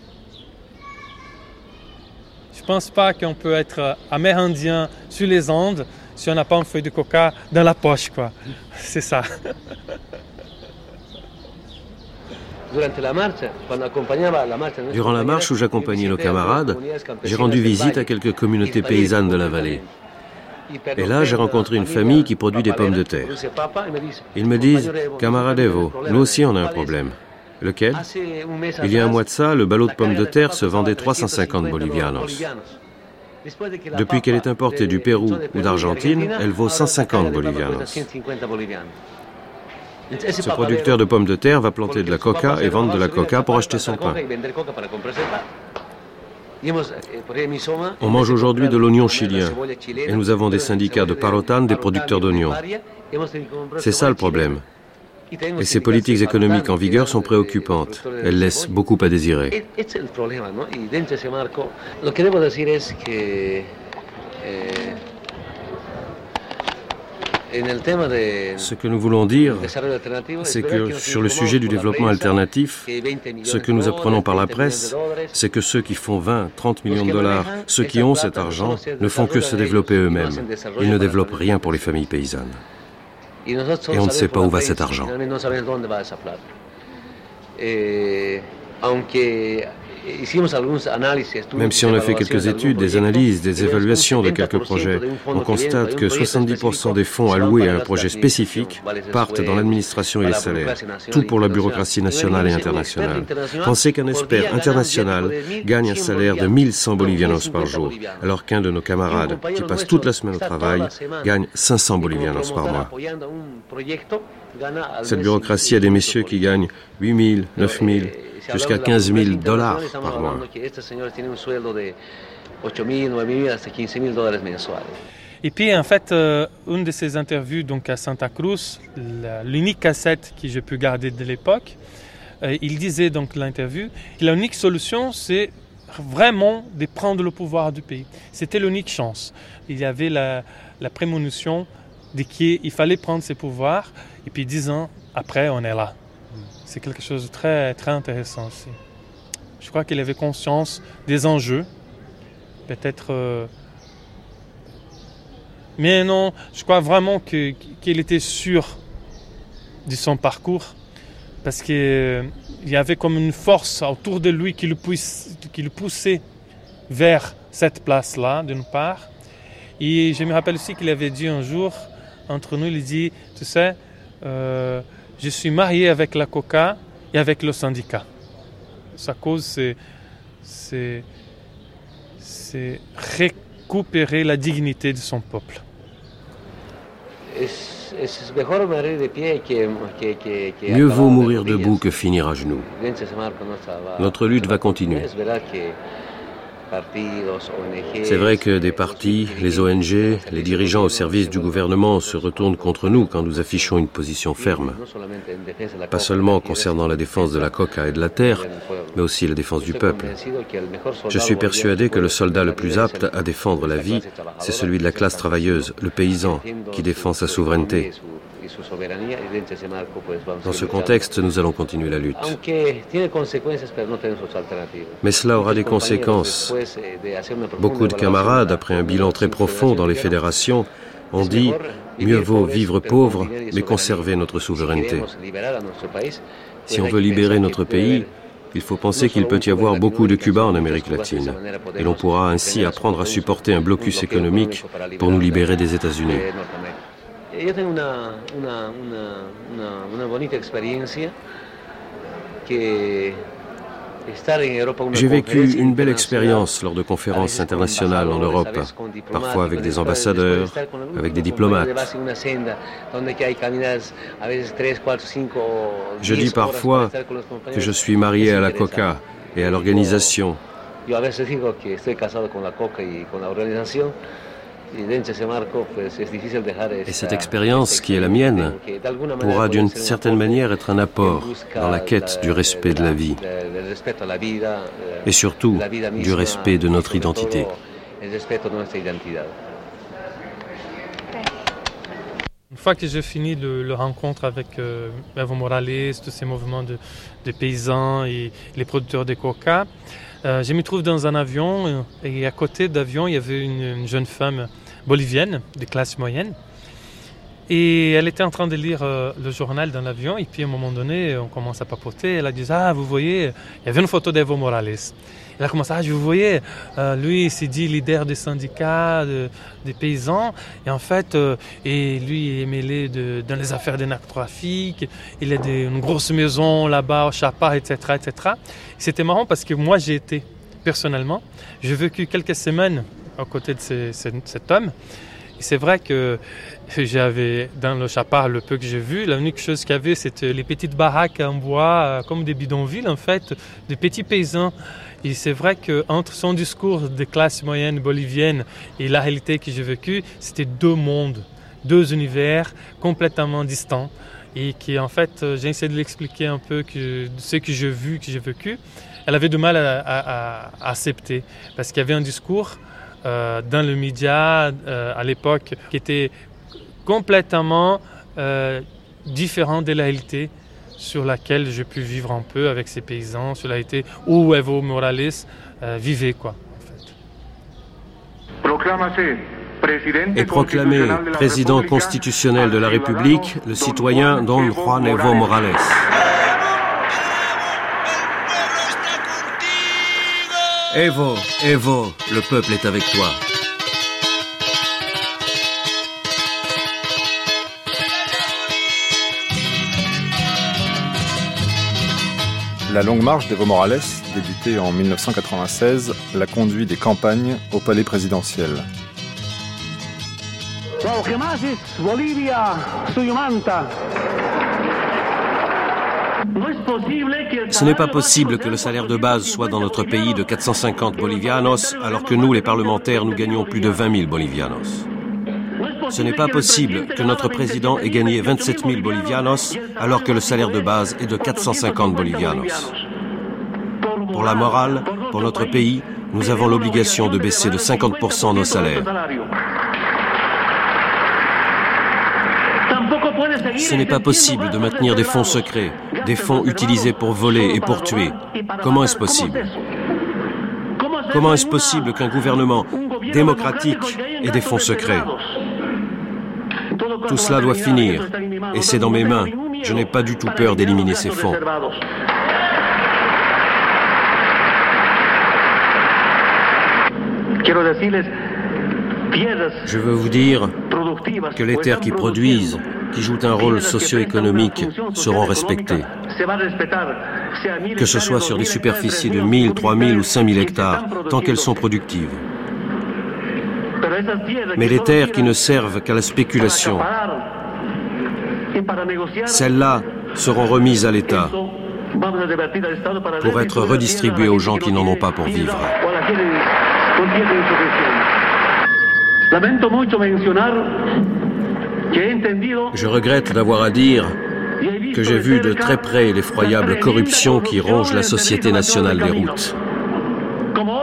Je ne pense pas qu'on peut être amérindien sur les Andes si on n'a pas une feuille de coca dans la poche. quoi. C'est ça. Durant la marche où j'accompagnais nos camarades, j'ai rendu visite à quelques communautés paysannes de la vallée. Et là, j'ai rencontré une famille qui produit des pommes de terre. Ils me disent, camarade Evo, nous aussi on a un problème. Lequel Il y a un mois de ça, le ballot de pommes de terre se vendait 350 bolivianos. Depuis qu'elle est importée du Pérou ou d'Argentine, elle vaut 150 bolivianos. Ce producteur de pommes de terre va planter de la coca et vendre de la coca pour acheter son pain. On mange aujourd'hui de l'oignon chilien et nous avons des syndicats de parotan des producteurs d'oignons. C'est ça le problème. Et ces politiques économiques en vigueur sont préoccupantes. Elles laissent beaucoup à désirer. Eh, Ce que nous voulons dire, c'est que sur le sujet du développement alternatif, que 20 millones ce que nous apprenons par la dólares, 20 presse, c'est que ceux qui font 20, 30 millions de dollars, ceux qui ont cet argent, ne font que se développer eux-mêmes. Ils ne développent rien pour les familles paysannes. Et on ne sait pas où va cet argent. Même si on a fait quelques études, des analyses, des évaluations de 70% quelques projets, on constate que proyecto 70% específico des fonds alloués à un projet spécifique partent dans l'administration et les la salaires, tout pour la bureaucratie nationale et internationale. Pensez qu'un expert international diezmo de 1100 gagne un salaire de 1100 bolivianos par 50 jour, alors qu'un de nos camarades, qui passe toute la semaine au travail, gagne 500 bolivianos par mois. Cette bureaucratie a des messieurs qui gagnent 8 000, 9 000, jusqu'à 15 000 dollars par mois. Et puis en fait, euh, une de ces interviews donc à Santa Cruz, l'unique cassette que j'ai pu garder de l'époque, euh, il disait donc l'interview que l'unique solution c'est vraiment de prendre le pouvoir du pays. C'était l'unique chance. Il y avait la, la prémonition de qu'il fallait prendre ses pouvoirs et puis dix ans après on est là. C'est quelque chose de très très intéressant aussi. Je crois qu'il avait conscience des enjeux, peut-être. euh, mais non, je crois vraiment qu'il était sûr de son parcours parce qu'il y avait comme une force autour de lui qui le, pousse- qui le poussait vers cette place-là, d'une part. Et je me rappelle aussi qu'il avait dit un jour, entre nous, il dit, tu sais, euh, je suis marié avec la coca et avec le syndicat. Sa cause, c'est, c'est, c'est récupérer la dignité de son peuple. Mieux vaut mourir debout que finir à genoux. Notre lutte va continuer. C'est vrai que des partis, les ONG, les dirigeants au service du gouvernement se retournent contre nous quand nous affichons une position ferme. Pas seulement concernant la défense de la coca et de la terre, mais aussi la défense du peuple. Je suis persuadé que le soldat le plus apte à défendre la vie, c'est celui de la classe travailleuse, le paysan, qui défend sa souveraineté. Dans ce contexte, nous allons continuer la lutte. Mais cela aura des conséquences. Beaucoup de camarades, après un bilan très profond dans les fédérations, ont dit mieux vaut vivre pauvre, mais conserver notre souveraineté. Si on veut libérer notre pays, il faut penser qu'il peut y avoir beaucoup de Cuba en Amérique latine, et l'on pourra ainsi apprendre à supporter un blocus économique pour nous libérer des États-Unis. Yo tengo una, una, una, una, una bonita experiencia que J'ai vécu une belle expérience lors de conférences internationales en Europe, parfois avec des ambassadeurs, avec des diplomates. Je dis parfois que je suis marié à la coca et à l'organisation. Et cette expérience qui est la mienne pourra d'une certaine manière être un apport dans la quête du respect de la vie et surtout du respect de notre identité. Une fois que j'ai fini le, le, rencontre avec euh, Evo Morales, tous ces mouvements de, de, paysans et les producteurs de coca, euh, je me trouve dans un avion et à côté d'avion, il y avait une, une jeune femme bolivienne de classe moyenne. Et elle était en train de lire euh, le journal dans l'avion, et puis à un moment donné, on commence à papoter. Elle a dit Ah, vous voyez, il y avait une photo d'Evo Morales. Elle a commencé Ah, vous voyez, euh, lui, il s'est dit leader des syndicats, de, des paysans, et en fait, euh, et lui, il est mêlé dans les affaires des narcotrafics, il a des, une grosse maison là-bas au Chapa, etc. etc. C'était marrant parce que moi, j'ai été, personnellement, j'ai vécu quelques semaines aux côtés de cet homme. C'est vrai que j'avais dans le Chapard, le peu que j'ai vu, la unique chose qu'il y avait, c'était les petites baraques en bois, comme des bidonvilles en fait, des petits paysans. Et c'est vrai qu'entre son discours de classe moyenne bolivienne et la réalité que j'ai vécue, c'était deux mondes, deux univers complètement distants. Et qui en fait, j'ai essayé de l'expliquer un peu que ce que j'ai vu, que j'ai vécu, elle avait du mal à accepter parce qu'il y avait un discours euh, dans le média euh, à l'époque qui était complètement euh, différent de la réalité sur laquelle j'ai pu vivre un peu avec ces paysans, sur la réalité où Evo Morales euh, vivait. Quoi, en fait. Et proclamé président constitutionnel de la République, le citoyen Don Juan Evo Morales. Evo, Evo, le peuple est avec toi. La longue marche d'Evo Morales, débutée en 1996, l'a conduit des campagnes au palais présidentiel. Ce n'est pas possible que le salaire de base soit dans notre pays de 450 bolivianos, alors que nous, les parlementaires, nous gagnons plus de 20 000 bolivianos. Ce n'est pas possible que notre président ait gagné 27 000 bolivianos, alors que le salaire de base est de 450 bolivianos. Pour la morale, pour notre pays, nous avons l'obligation de baisser de 50% nos salaires. Ce n'est pas possible de maintenir des fonds secrets, des fonds utilisés pour voler et pour tuer. Comment est-ce possible Comment est-ce possible qu'un gouvernement démocratique ait des fonds secrets Tout cela doit finir, et c'est dans mes mains. Je n'ai pas du tout peur d'éliminer ces fonds. Je veux vous dire que les terres qui produisent, qui jouent un rôle socio-économique, seront respectées. Que ce soit sur des superficies de 1000, 3000 ou 5000 hectares, tant qu'elles sont productives. Mais les terres qui ne servent qu'à la spéculation, celles-là seront remises à l'État pour être redistribuées aux gens qui n'en ont pas pour vivre. Je regrette d'avoir à dire que j'ai vu de très près l'effroyable corruption qui ronge la Société nationale des routes.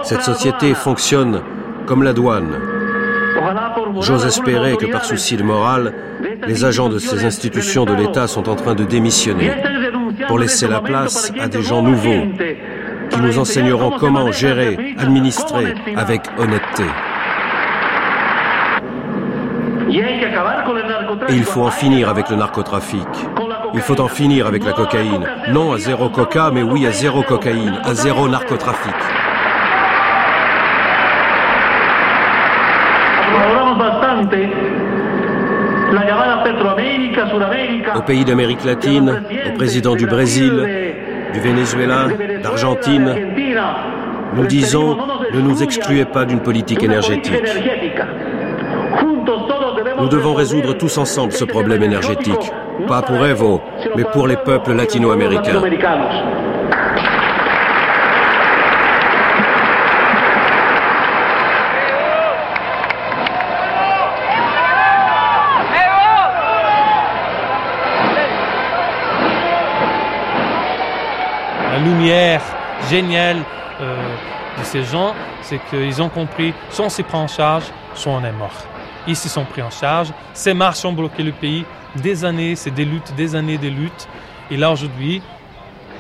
Cette société fonctionne comme la douane. J'ose espérer que par souci de morale, les agents de ces institutions de l'État sont en train de démissionner pour laisser la place à des gens nouveaux qui nous enseigneront comment gérer, administrer avec honnêteté. Et il faut en finir avec le narcotrafic. Il faut en finir avec la cocaïne. Non à zéro coca, mais oui à zéro cocaïne, à zéro narcotrafic. Au pays d'Amérique latine, au président du Brésil, du Venezuela, d'Argentine, nous disons ne nous excluez pas d'une politique énergétique. Nous devons résoudre tous ensemble ce problème énergétique, pas pour Evo, mais pour les peuples latino-américains. La lumière géniale euh, de ces gens, c'est qu'ils ont compris, soit on s'y prend en charge, soit on est mort. Ils se sont pris en charge. Ces marches ont bloqué le pays des années, c'est des luttes, des années de luttes. Et là aujourd'hui,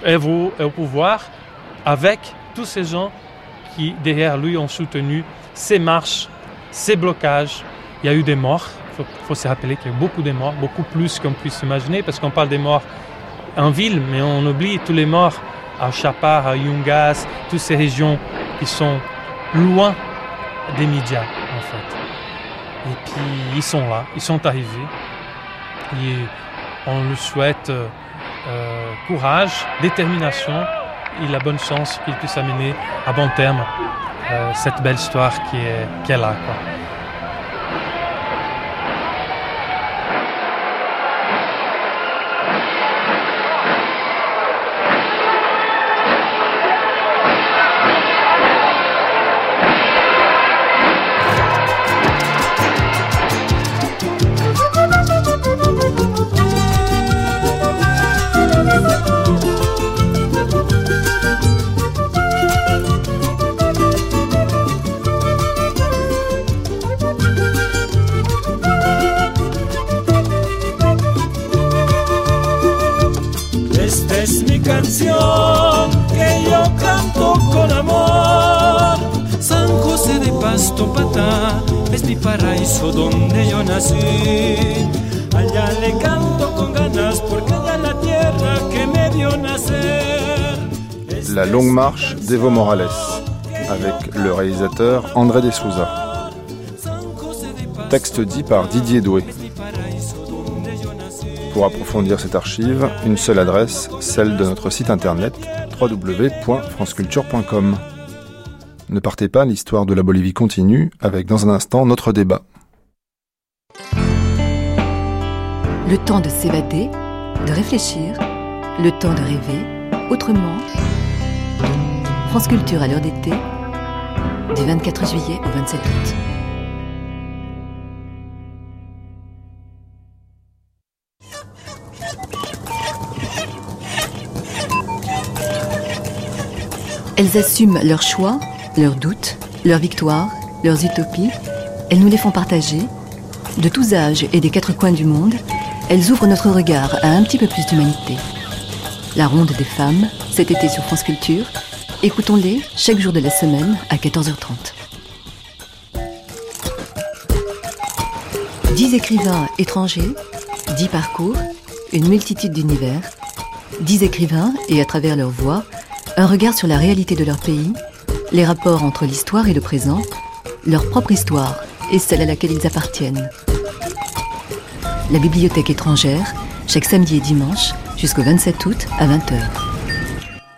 Evo est au pouvoir avec tous ces gens qui derrière lui ont soutenu ces marches, ces blocages. Il y a eu des morts. Il faut, faut se rappeler qu'il y a eu beaucoup de morts, beaucoup plus qu'on puisse imaginer, parce qu'on parle des morts en ville, mais on oublie tous les morts à Chapar, à Yungas, toutes ces régions qui sont loin des médias. Et puis ils sont là, ils sont arrivés. Et on leur souhaite euh, euh, courage, détermination et la bonne chance qu'ils puissent amener à bon terme euh, cette belle histoire qui est, là. La longue marche d'Evo Morales, avec le réalisateur André de Souza. Texte dit par Didier Doué. Pour approfondir cette archive, une seule adresse, celle de notre site internet www.franceculture.com. Ne partez pas, l'histoire de la Bolivie continue avec dans un instant notre débat. Le temps de s'évader, de réfléchir, le temps de rêver, autrement. France Culture à l'heure d'été, du 24 juillet au 27 août. Elles assument leurs choix, leurs doutes, leurs victoires, leurs utopies. Elles nous les font partager. De tous âges et des quatre coins du monde, elles ouvrent notre regard à un petit peu plus d'humanité. La ronde des femmes, cet été sur France Culture. Écoutons-les chaque jour de la semaine à 14h30. Dix écrivains étrangers, dix parcours, une multitude d'univers, dix écrivains et à travers leur voix, un regard sur la réalité de leur pays, les rapports entre l'histoire et le présent, leur propre histoire et celle à laquelle ils appartiennent. La bibliothèque étrangère, chaque samedi et dimanche jusqu'au 27 août à 20h.